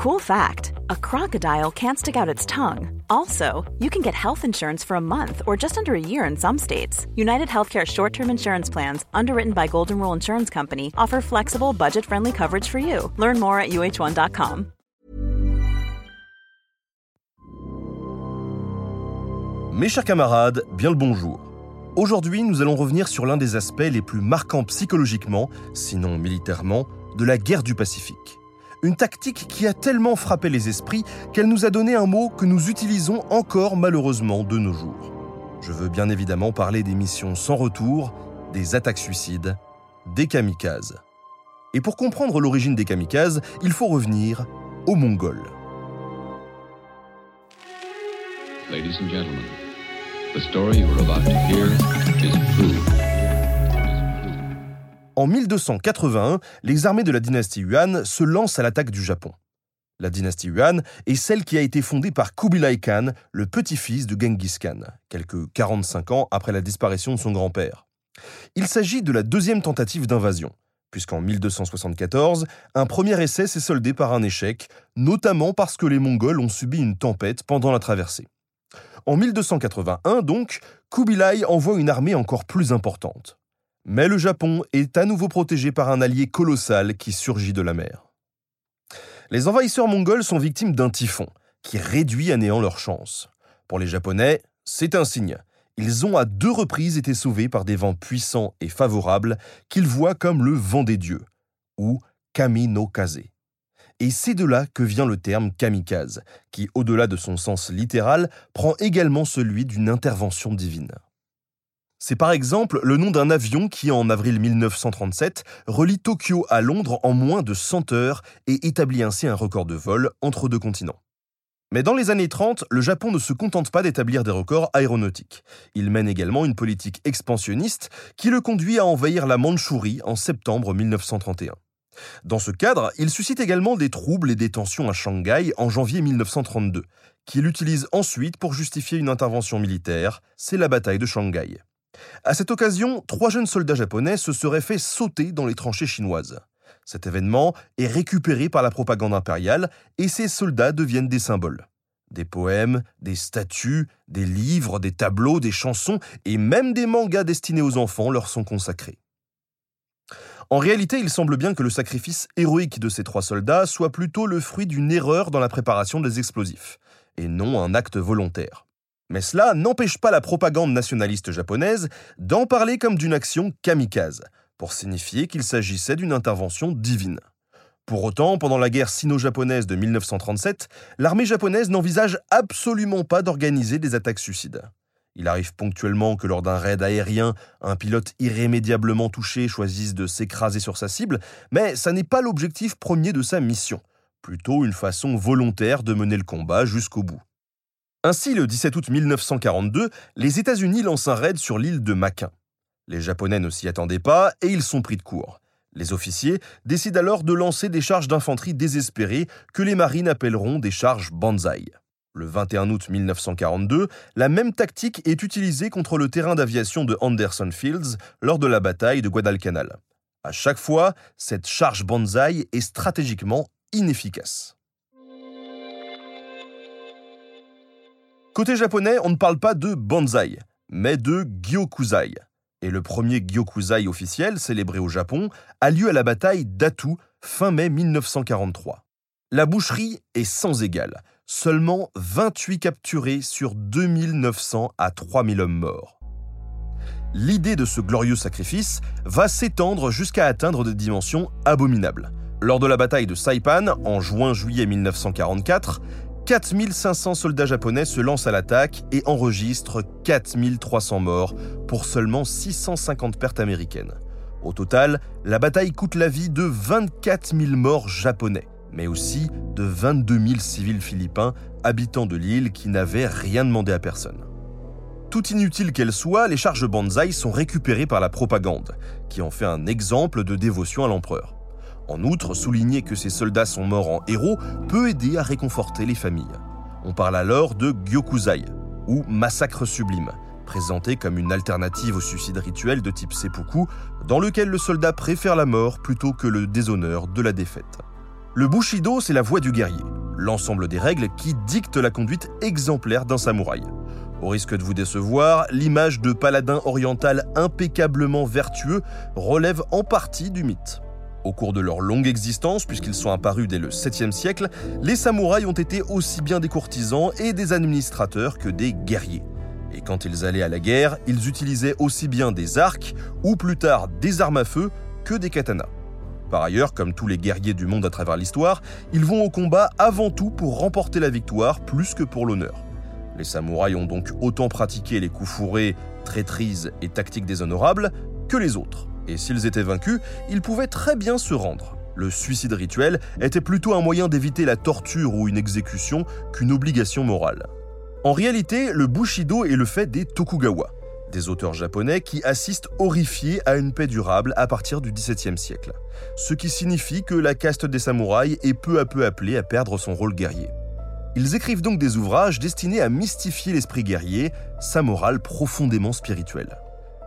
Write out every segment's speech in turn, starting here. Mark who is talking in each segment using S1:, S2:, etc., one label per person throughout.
S1: Cool fact a crocodile can't stick out its tongue. Also, you can get health insurance for a month or just under a year in some states. United Healthcare short term insurance plans, underwritten by Golden Rule Insurance Company, offer flexible, budget friendly coverage for you. Learn more at uh1.com.
S2: Mes chers camarades, bien le bonjour. Aujourd'hui, nous allons revenir sur l'un des aspects les plus marquants psychologiquement, sinon militairement, de la guerre du Pacifique. Une tactique qui a tellement frappé les esprits qu'elle nous a donné un mot que nous utilisons encore malheureusement de nos jours. Je veux bien évidemment parler des missions sans retour, des attaques suicides, des kamikazes. Et pour comprendre l'origine des kamikazes, il faut revenir aux Mongols.
S3: Ladies and gentlemen, the story you're about to hear is.
S2: En 1281, les armées de la dynastie Yuan se lancent à l'attaque du Japon. La dynastie Yuan est celle qui a été fondée par Kubilai Khan, le petit-fils de Genghis Khan, quelques 45 ans après la disparition de son grand-père. Il s'agit de la deuxième tentative d'invasion, puisqu'en 1274, un premier essai s'est soldé par un échec, notamment parce que les Mongols ont subi une tempête pendant la traversée. En 1281, donc, Kubilai envoie une armée encore plus importante. Mais le Japon est à nouveau protégé par un allié colossal qui surgit de la mer. Les envahisseurs mongols sont victimes d'un typhon qui réduit à néant leurs chances. Pour les Japonais, c'est un signe. Ils ont à deux reprises été sauvés par des vents puissants et favorables qu'ils voient comme le vent des dieux, ou kami no kaze. Et c'est de là que vient le terme kamikaze, qui, au-delà de son sens littéral, prend également celui d'une intervention divine. C'est par exemple le nom d'un avion qui, en avril 1937, relie Tokyo à Londres en moins de 100 heures et établit ainsi un record de vol entre deux continents. Mais dans les années 30, le Japon ne se contente pas d'établir des records aéronautiques. Il mène également une politique expansionniste qui le conduit à envahir la Mandchourie en septembre 1931. Dans ce cadre, il suscite également des troubles et des tensions à Shanghai en janvier 1932, qu'il utilise ensuite pour justifier une intervention militaire, c'est la bataille de Shanghai. À cette occasion, trois jeunes soldats japonais se seraient fait sauter dans les tranchées chinoises. Cet événement est récupéré par la propagande impériale et ces soldats deviennent des symboles. Des poèmes, des statues, des livres, des tableaux, des chansons et même des mangas destinés aux enfants leur sont consacrés. En réalité, il semble bien que le sacrifice héroïque de ces trois soldats soit plutôt le fruit d'une erreur dans la préparation des explosifs, et non un acte volontaire. Mais cela n'empêche pas la propagande nationaliste japonaise d'en parler comme d'une action kamikaze, pour signifier qu'il s'agissait d'une intervention divine. Pour autant, pendant la guerre sino-japonaise de 1937, l'armée japonaise n'envisage absolument pas d'organiser des attaques suicides. Il arrive ponctuellement que lors d'un raid aérien, un pilote irrémédiablement touché choisisse de s'écraser sur sa cible, mais ça n'est pas l'objectif premier de sa mission, plutôt une façon volontaire de mener le combat jusqu'au bout. Ainsi, le 17 août 1942, les États-Unis lancent un raid sur l'île de Maquin. Les Japonais ne s'y attendaient pas et ils sont pris de court. Les officiers décident alors de lancer des charges d'infanterie désespérées que les marines appelleront des charges Banzai. Le 21 août 1942, la même tactique est utilisée contre le terrain d'aviation de Anderson Fields lors de la bataille de Guadalcanal. À chaque fois, cette charge Banzai est stratégiquement inefficace. Côté japonais, on ne parle pas de Banzai, mais de Gyokuzai. Et le premier Gyokuzai officiel, célébré au Japon, a lieu à la bataille d'Atu, fin mai 1943. La boucherie est sans égale, seulement 28 capturés sur 2900 à 3000 hommes morts. L'idée de ce glorieux sacrifice va s'étendre jusqu'à atteindre des dimensions abominables. Lors de la bataille de Saipan, en juin-juillet 1944, 4500 soldats japonais se lancent à l'attaque et enregistrent 4300 morts pour seulement 650 pertes américaines. Au total, la bataille coûte la vie de 24 000 morts japonais, mais aussi de 22 000 civils philippins, habitants de l'île qui n'avaient rien demandé à personne. Tout inutile qu'elles soient, les charges Banzai sont récupérées par la propagande, qui en fait un exemple de dévotion à l'empereur. En outre, souligner que ces soldats sont morts en héros peut aider à réconforter les familles. On parle alors de Gyokuzai, ou massacre sublime, présenté comme une alternative au suicide rituel de type seppuku, dans lequel le soldat préfère la mort plutôt que le déshonneur de la défaite. Le Bushido, c'est la voie du guerrier. l'ensemble des règles qui dictent la conduite exemplaire d'un samouraï. Au risque de vous décevoir, l'image de paladin oriental impeccablement vertueux relève en partie du mythe. Au cours de leur longue existence, puisqu'ils sont apparus dès le 7e siècle, les samouraïs ont été aussi bien des courtisans et des administrateurs que des guerriers. Et quand ils allaient à la guerre, ils utilisaient aussi bien des arcs ou plus tard des armes à feu que des katanas. Par ailleurs, comme tous les guerriers du monde à travers l'histoire, ils vont au combat avant tout pour remporter la victoire plus que pour l'honneur. Les samouraïs ont donc autant pratiqué les coups fourrés, traîtrises et tactiques déshonorables que les autres. Et s'ils étaient vaincus, ils pouvaient très bien se rendre. Le suicide rituel était plutôt un moyen d'éviter la torture ou une exécution qu'une obligation morale. En réalité, le Bushido est le fait des Tokugawa, des auteurs japonais qui assistent horrifiés à une paix durable à partir du XVIIe siècle, ce qui signifie que la caste des samouraïs est peu à peu appelée à perdre son rôle guerrier. Ils écrivent donc des ouvrages destinés à mystifier l'esprit guerrier, sa morale profondément spirituelle.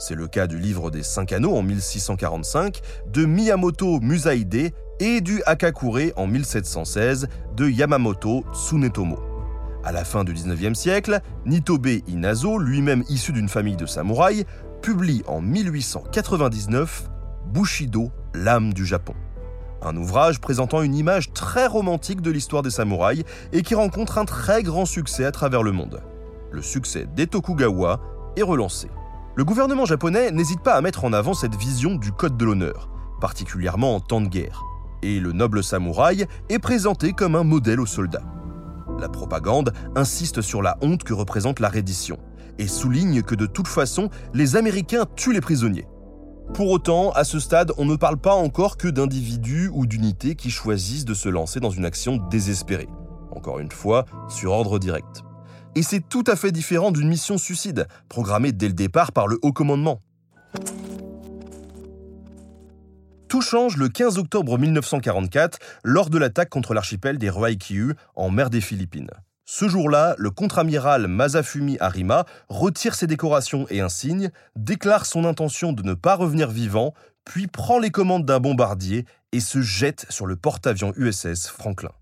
S2: C'est le cas du livre des Cinq Anneaux en 1645 de Miyamoto Musaide et du Hakakure en 1716 de Yamamoto Tsunetomo. À la fin du 19e siècle, Nitobe Inazo, lui-même issu d'une famille de samouraïs, publie en 1899 Bushido, l'âme du Japon. Un ouvrage présentant une image très romantique de l'histoire des samouraïs et qui rencontre un très grand succès à travers le monde. Le succès des Tokugawa est relancé. Le gouvernement japonais n'hésite pas à mettre en avant cette vision du code de l'honneur, particulièrement en temps de guerre. Et le noble samouraï est présenté comme un modèle aux soldats. La propagande insiste sur la honte que représente la reddition et souligne que de toute façon, les Américains tuent les prisonniers. Pour autant, à ce stade, on ne parle pas encore que d'individus ou d'unités qui choisissent de se lancer dans une action désespérée. Encore une fois, sur ordre direct. Et c'est tout à fait différent d'une mission suicide, programmée dès le départ par le haut commandement. Tout change le 15 octobre 1944 lors de l'attaque contre l'archipel des Ryukyu en mer des Philippines. Ce jour-là, le contre-amiral Masafumi Arima retire ses décorations et insignes, déclare son intention de ne pas revenir vivant, puis prend les commandes d'un bombardier et se jette sur le porte-avions USS Franklin.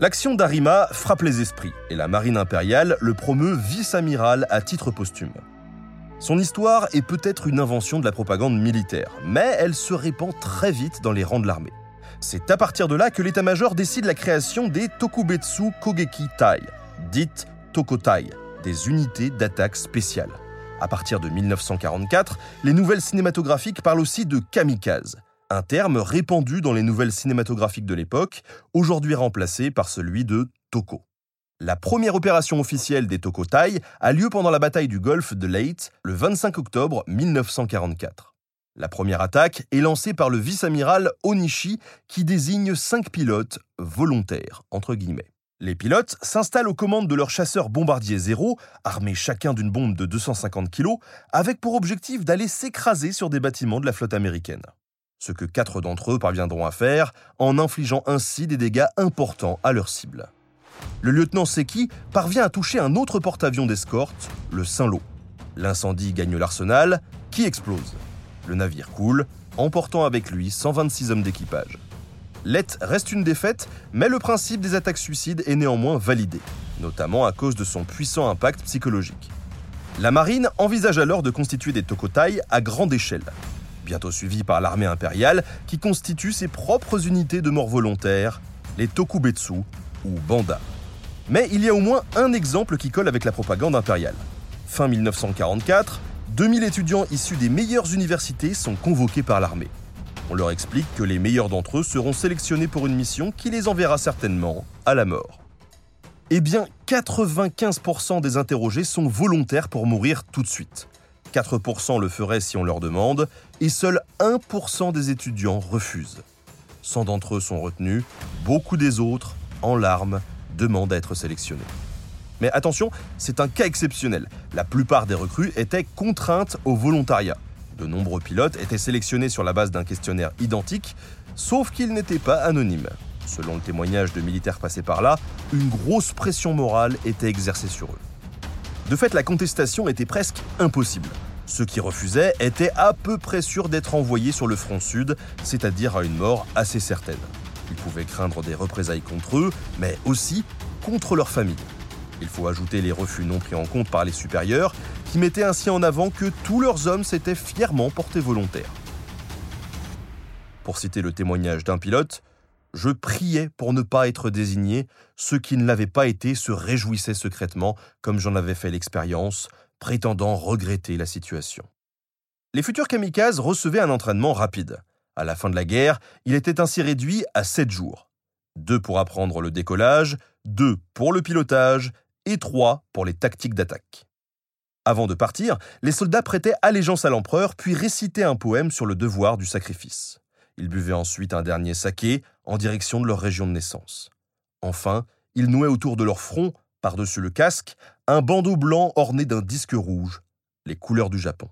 S2: L'action d'Arima frappe les esprits et la marine impériale le promeut vice-amiral à titre posthume. Son histoire est peut-être une invention de la propagande militaire, mais elle se répand très vite dans les rangs de l'armée. C'est à partir de là que l'état-major décide la création des Tokubetsu Kogeki Tai, dites Tokotai, des unités d'attaque spéciales. À partir de 1944, les nouvelles cinématographiques parlent aussi de kamikaze, un terme répandu dans les nouvelles cinématographiques de l'époque, aujourd'hui remplacé par celui de Toko. La première opération officielle des Tokotai a lieu pendant la bataille du golfe de Leyte le 25 octobre 1944. La première attaque est lancée par le vice-amiral Onishi qui désigne cinq pilotes volontaires. Les pilotes s'installent aux commandes de leurs chasseurs bombardiers zéro, armés chacun d'une bombe de 250 kg, avec pour objectif d'aller s'écraser sur des bâtiments de la flotte américaine. Ce que quatre d'entre eux parviendront à faire en infligeant ainsi des dégâts importants à leur cible le lieutenant Seki parvient à toucher un autre porte-avions d'escorte, le Saint-Lô. L'incendie gagne l'arsenal, qui explose. Le navire coule, emportant avec lui 126 hommes d'équipage. Lett reste une défaite, mais le principe des attaques suicides est néanmoins validé, notamment à cause de son puissant impact psychologique. La marine envisage alors de constituer des Tokotai à grande échelle, bientôt suivi par l'armée impériale qui constitue ses propres unités de mort volontaires, les Tokubetsu ou Banda. Mais il y a au moins un exemple qui colle avec la propagande impériale. Fin 1944, 2000 étudiants issus des meilleures universités sont convoqués par l'armée. On leur explique que les meilleurs d'entre eux seront sélectionnés pour une mission qui les enverra certainement à la mort. Eh bien, 95% des interrogés sont volontaires pour mourir tout de suite. 4% le feraient si on leur demande, et seul 1% des étudiants refusent. 100 d'entre eux sont retenus, beaucoup des autres, en larmes, demande à être sélectionné. Mais attention, c'est un cas exceptionnel. La plupart des recrues étaient contraintes au volontariat. De nombreux pilotes étaient sélectionnés sur la base d'un questionnaire identique, sauf qu'ils n'étaient pas anonymes. Selon le témoignage de militaires passés par là, une grosse pression morale était exercée sur eux. De fait, la contestation était presque impossible. Ceux qui refusaient étaient à peu près sûrs d'être envoyés sur le front sud, c'est-à-dire à une mort assez certaine. Ils pouvaient craindre des représailles contre eux, mais aussi contre leur famille. Il faut ajouter les refus non pris en compte par les supérieurs, qui mettaient ainsi en avant que tous leurs hommes s'étaient fièrement portés volontaires. Pour citer le témoignage d'un pilote, je priais pour ne pas être désigné, ceux qui ne l'avaient pas été se réjouissaient secrètement, comme j'en avais fait l'expérience, prétendant regretter la situation. Les futurs kamikazes recevaient un entraînement rapide. À la fin de la guerre, il était ainsi réduit à sept jours. Deux pour apprendre le décollage, deux pour le pilotage et trois pour les tactiques d'attaque. Avant de partir, les soldats prêtaient allégeance à l'empereur puis récitaient un poème sur le devoir du sacrifice. Ils buvaient ensuite un dernier saké en direction de leur région de naissance. Enfin, ils nouaient autour de leur front, par-dessus le casque, un bandeau blanc orné d'un disque rouge, les couleurs du Japon.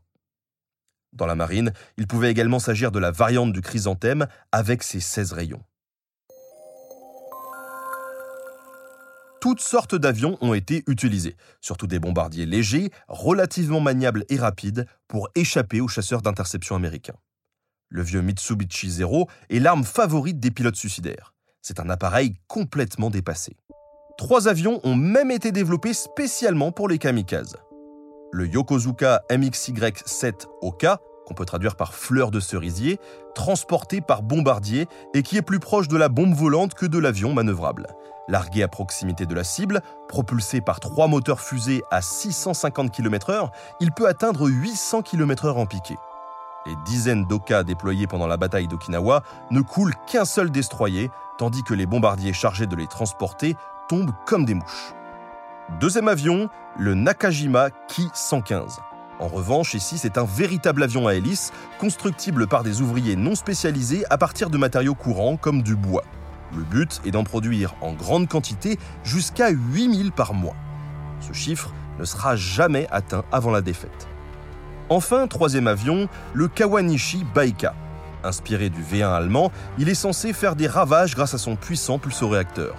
S2: Dans la marine, il pouvait également s'agir de la variante du chrysanthème avec ses 16 rayons. Toutes sortes d'avions ont été utilisés, surtout des bombardiers légers, relativement maniables et rapides, pour échapper aux chasseurs d'interception américains. Le vieux Mitsubishi Zero est l'arme favorite des pilotes suicidaires. C'est un appareil complètement dépassé. Trois avions ont même été développés spécialement pour les kamikazes. Le Yokozuka MXY-7 Oka, qu'on peut traduire par fleur de cerisier, transporté par bombardier et qui est plus proche de la bombe volante que de l'avion manœuvrable. Largué à proximité de la cible, propulsé par trois moteurs fusées à 650 km/h, il peut atteindre 800 km/h en piqué. Les dizaines d'Oka déployés pendant la bataille d'Okinawa ne coulent qu'un seul destroyer, tandis que les bombardiers chargés de les transporter tombent comme des mouches. Deuxième avion, le Nakajima Ki-115. En revanche, ici, c'est un véritable avion à hélice, constructible par des ouvriers non spécialisés à partir de matériaux courants comme du bois. Le but est d'en produire en grande quantité jusqu'à 8000 par mois. Ce chiffre ne sera jamais atteint avant la défaite. Enfin, troisième avion, le Kawanishi Baika. Inspiré du V1 allemand, il est censé faire des ravages grâce à son puissant pulsoréacteur.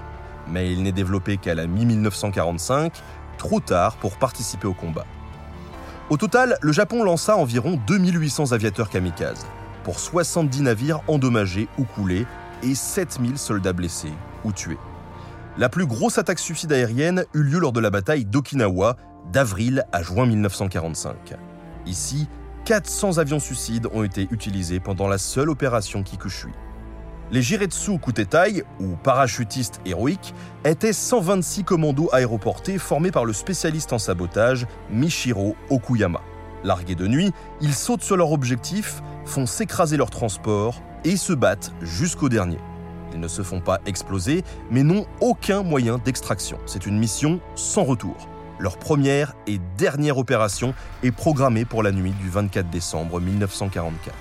S2: Mais il n'est développé qu'à la mi-1945, trop tard pour participer au combat. Au total, le Japon lança environ 2800 aviateurs kamikazes, pour 70 navires endommagés ou coulés et 7000 soldats blessés ou tués. La plus grosse attaque suicide aérienne eut lieu lors de la bataille d'Okinawa d'avril à juin 1945. Ici, 400 avions suicides ont été utilisés pendant la seule opération Kikushui. Les Jiretsu Kutetai, ou parachutistes héroïques, étaient 126 commandos aéroportés formés par le spécialiste en sabotage Michiro Okuyama. Largués de nuit, ils sautent sur leur objectif, font s'écraser leur transport et se battent jusqu'au dernier. Ils ne se font pas exploser, mais n'ont aucun moyen d'extraction. C'est une mission sans retour. Leur première et dernière opération est programmée pour la nuit du 24 décembre 1944.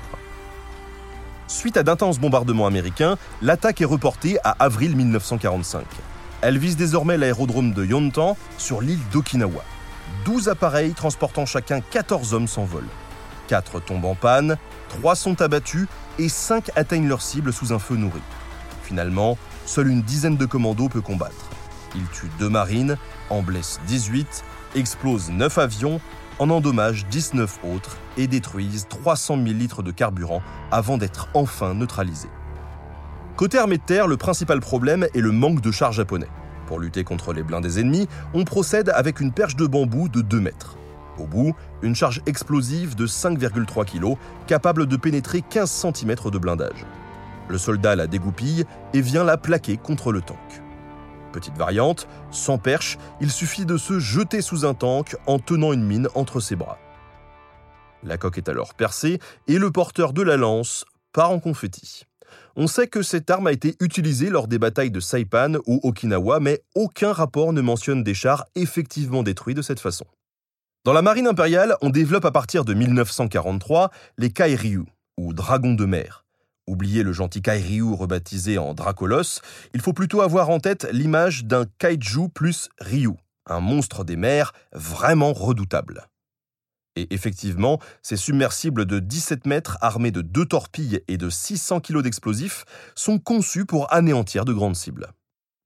S2: Suite à d'intenses bombardements américains, l'attaque est reportée à avril 1945. Elle vise désormais l'aérodrome de Yontan sur l'île d'Okinawa. 12 appareils transportant chacun 14 hommes s'envolent. 4 tombent en panne, 3 sont abattus et 5 atteignent leur cible sous un feu nourri. Finalement, seule une dizaine de commandos peut combattre. Ils tuent deux marines, en blessent 18, explosent 9 avions, en endommagent 19 autres et détruisent 300 000 litres de carburant avant d'être enfin neutralisés. Côté armée de terre, le principal problème est le manque de chars japonais. Pour lutter contre les blindés ennemis, on procède avec une perche de bambou de 2 mètres. Au bout, une charge explosive de 5,3 kg, capable de pénétrer 15 cm de blindage. Le soldat la dégoupille et vient la plaquer contre le tank. Petite variante, sans perche, il suffit de se jeter sous un tank en tenant une mine entre ses bras. La coque est alors percée et le porteur de la lance part en confetti. On sait que cette arme a été utilisée lors des batailles de Saipan ou Okinawa, mais aucun rapport ne mentionne des chars effectivement détruits de cette façon. Dans la marine impériale, on développe à partir de 1943 les Kairyu, ou dragons de mer. Oubliez le gentil Kairyu rebaptisé en Dracolos, il faut plutôt avoir en tête l'image d'un kaiju plus Ryu, un monstre des mers vraiment redoutable. Et effectivement, ces submersibles de 17 mètres armés de deux torpilles et de 600 kg d'explosifs sont conçus pour anéantir de grandes cibles.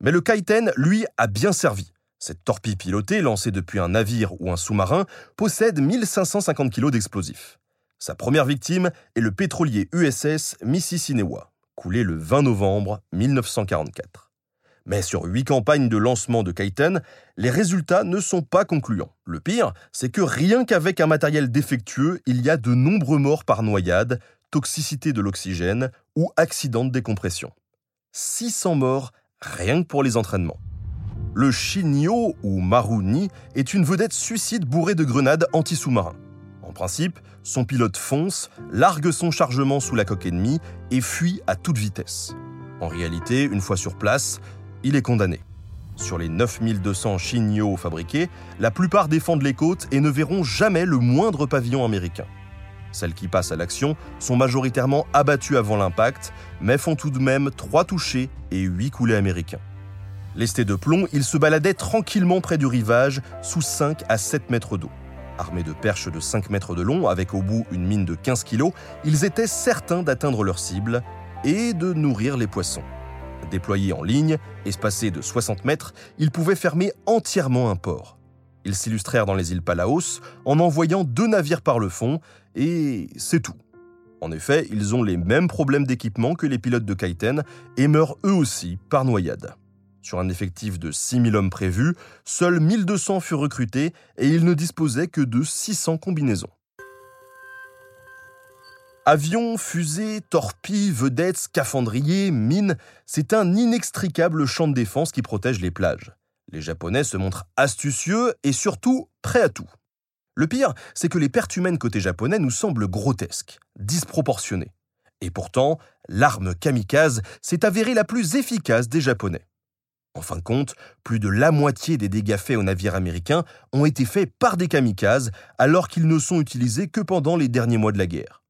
S2: Mais le Kaiten, lui, a bien servi. Cette torpille pilotée, lancée depuis un navire ou un sous-marin, possède 1550 kg d'explosifs. Sa première victime est le pétrolier USS Mississinawa, coulé le 20 novembre 1944. Mais sur huit campagnes de lancement de Kaiten, les résultats ne sont pas concluants. Le pire, c'est que rien qu'avec un matériel défectueux, il y a de nombreux morts par noyade, toxicité de l'oxygène ou accident de décompression. 600 morts rien que pour les entraînements. Le Shinyo ou Maruni est une vedette suicide bourrée de grenades anti-sous-marins. En principe, son pilote fonce, largue son chargement sous la coque ennemie et fuit à toute vitesse. En réalité, une fois sur place, il est condamné. Sur les 9200 Shinyo fabriqués, la plupart défendent les côtes et ne verront jamais le moindre pavillon américain. Celles qui passent à l'action sont majoritairement abattues avant l'impact, mais font tout de même 3 touchés et 8 coulées américains. Lestés de plomb, ils se baladaient tranquillement près du rivage, sous 5 à 7 mètres d'eau. Armés de perches de 5 mètres de long, avec au bout une mine de 15 kilos, ils étaient certains d'atteindre leur cible et de nourrir les poissons. Déployés en ligne, espacés de 60 mètres, ils pouvaient fermer entièrement un port. Ils s'illustrèrent dans les îles Palaos en envoyant deux navires par le fond, et c'est tout. En effet, ils ont les mêmes problèmes d'équipement que les pilotes de Kaiten et meurent eux aussi par noyade. Sur un effectif de 6000 hommes prévus, seuls 1200 furent recrutés et ils ne disposaient que de 600 combinaisons. Avions, fusées, torpilles, vedettes, scaphandriers, mines, c'est un inextricable champ de défense qui protège les plages. Les Japonais se montrent astucieux et surtout prêts à tout. Le pire, c'est que les pertes humaines côté japonais nous semblent grotesques, disproportionnées. Et pourtant, l'arme kamikaze s'est avérée la plus efficace des Japonais. En fin de compte, plus de la moitié des dégâts faits aux navires américains ont été faits par des kamikazes alors qu'ils ne sont utilisés que pendant les derniers mois de la guerre.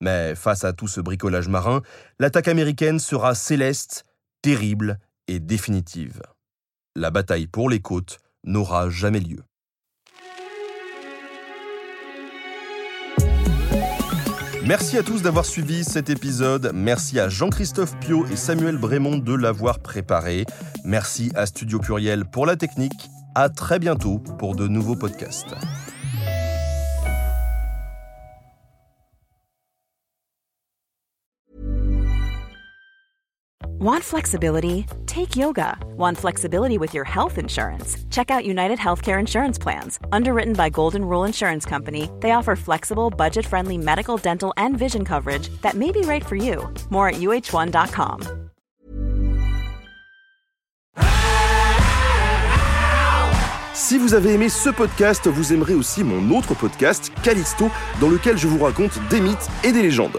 S2: Mais face à tout ce bricolage marin, l'attaque américaine sera céleste, terrible et définitive. La bataille pour les côtes n'aura jamais lieu. Merci à tous d'avoir suivi cet épisode. Merci à Jean-Christophe Pio et Samuel Brémond de l'avoir préparé. Merci à Studio Pluriel pour la technique. À très bientôt pour de nouveaux podcasts.
S1: Want flexibility? Take yoga. Want flexibility with your health insurance? Check out United Healthcare Insurance Plans. Underwritten by Golden Rule Insurance Company, they offer flexible, budget friendly medical, dental, and vision coverage that may be right for you. More at uh1.com.
S2: Si vous avez aimé ce podcast, vous aimerez aussi mon autre podcast, Callisto, dans lequel je vous raconte des mythes et des légendes.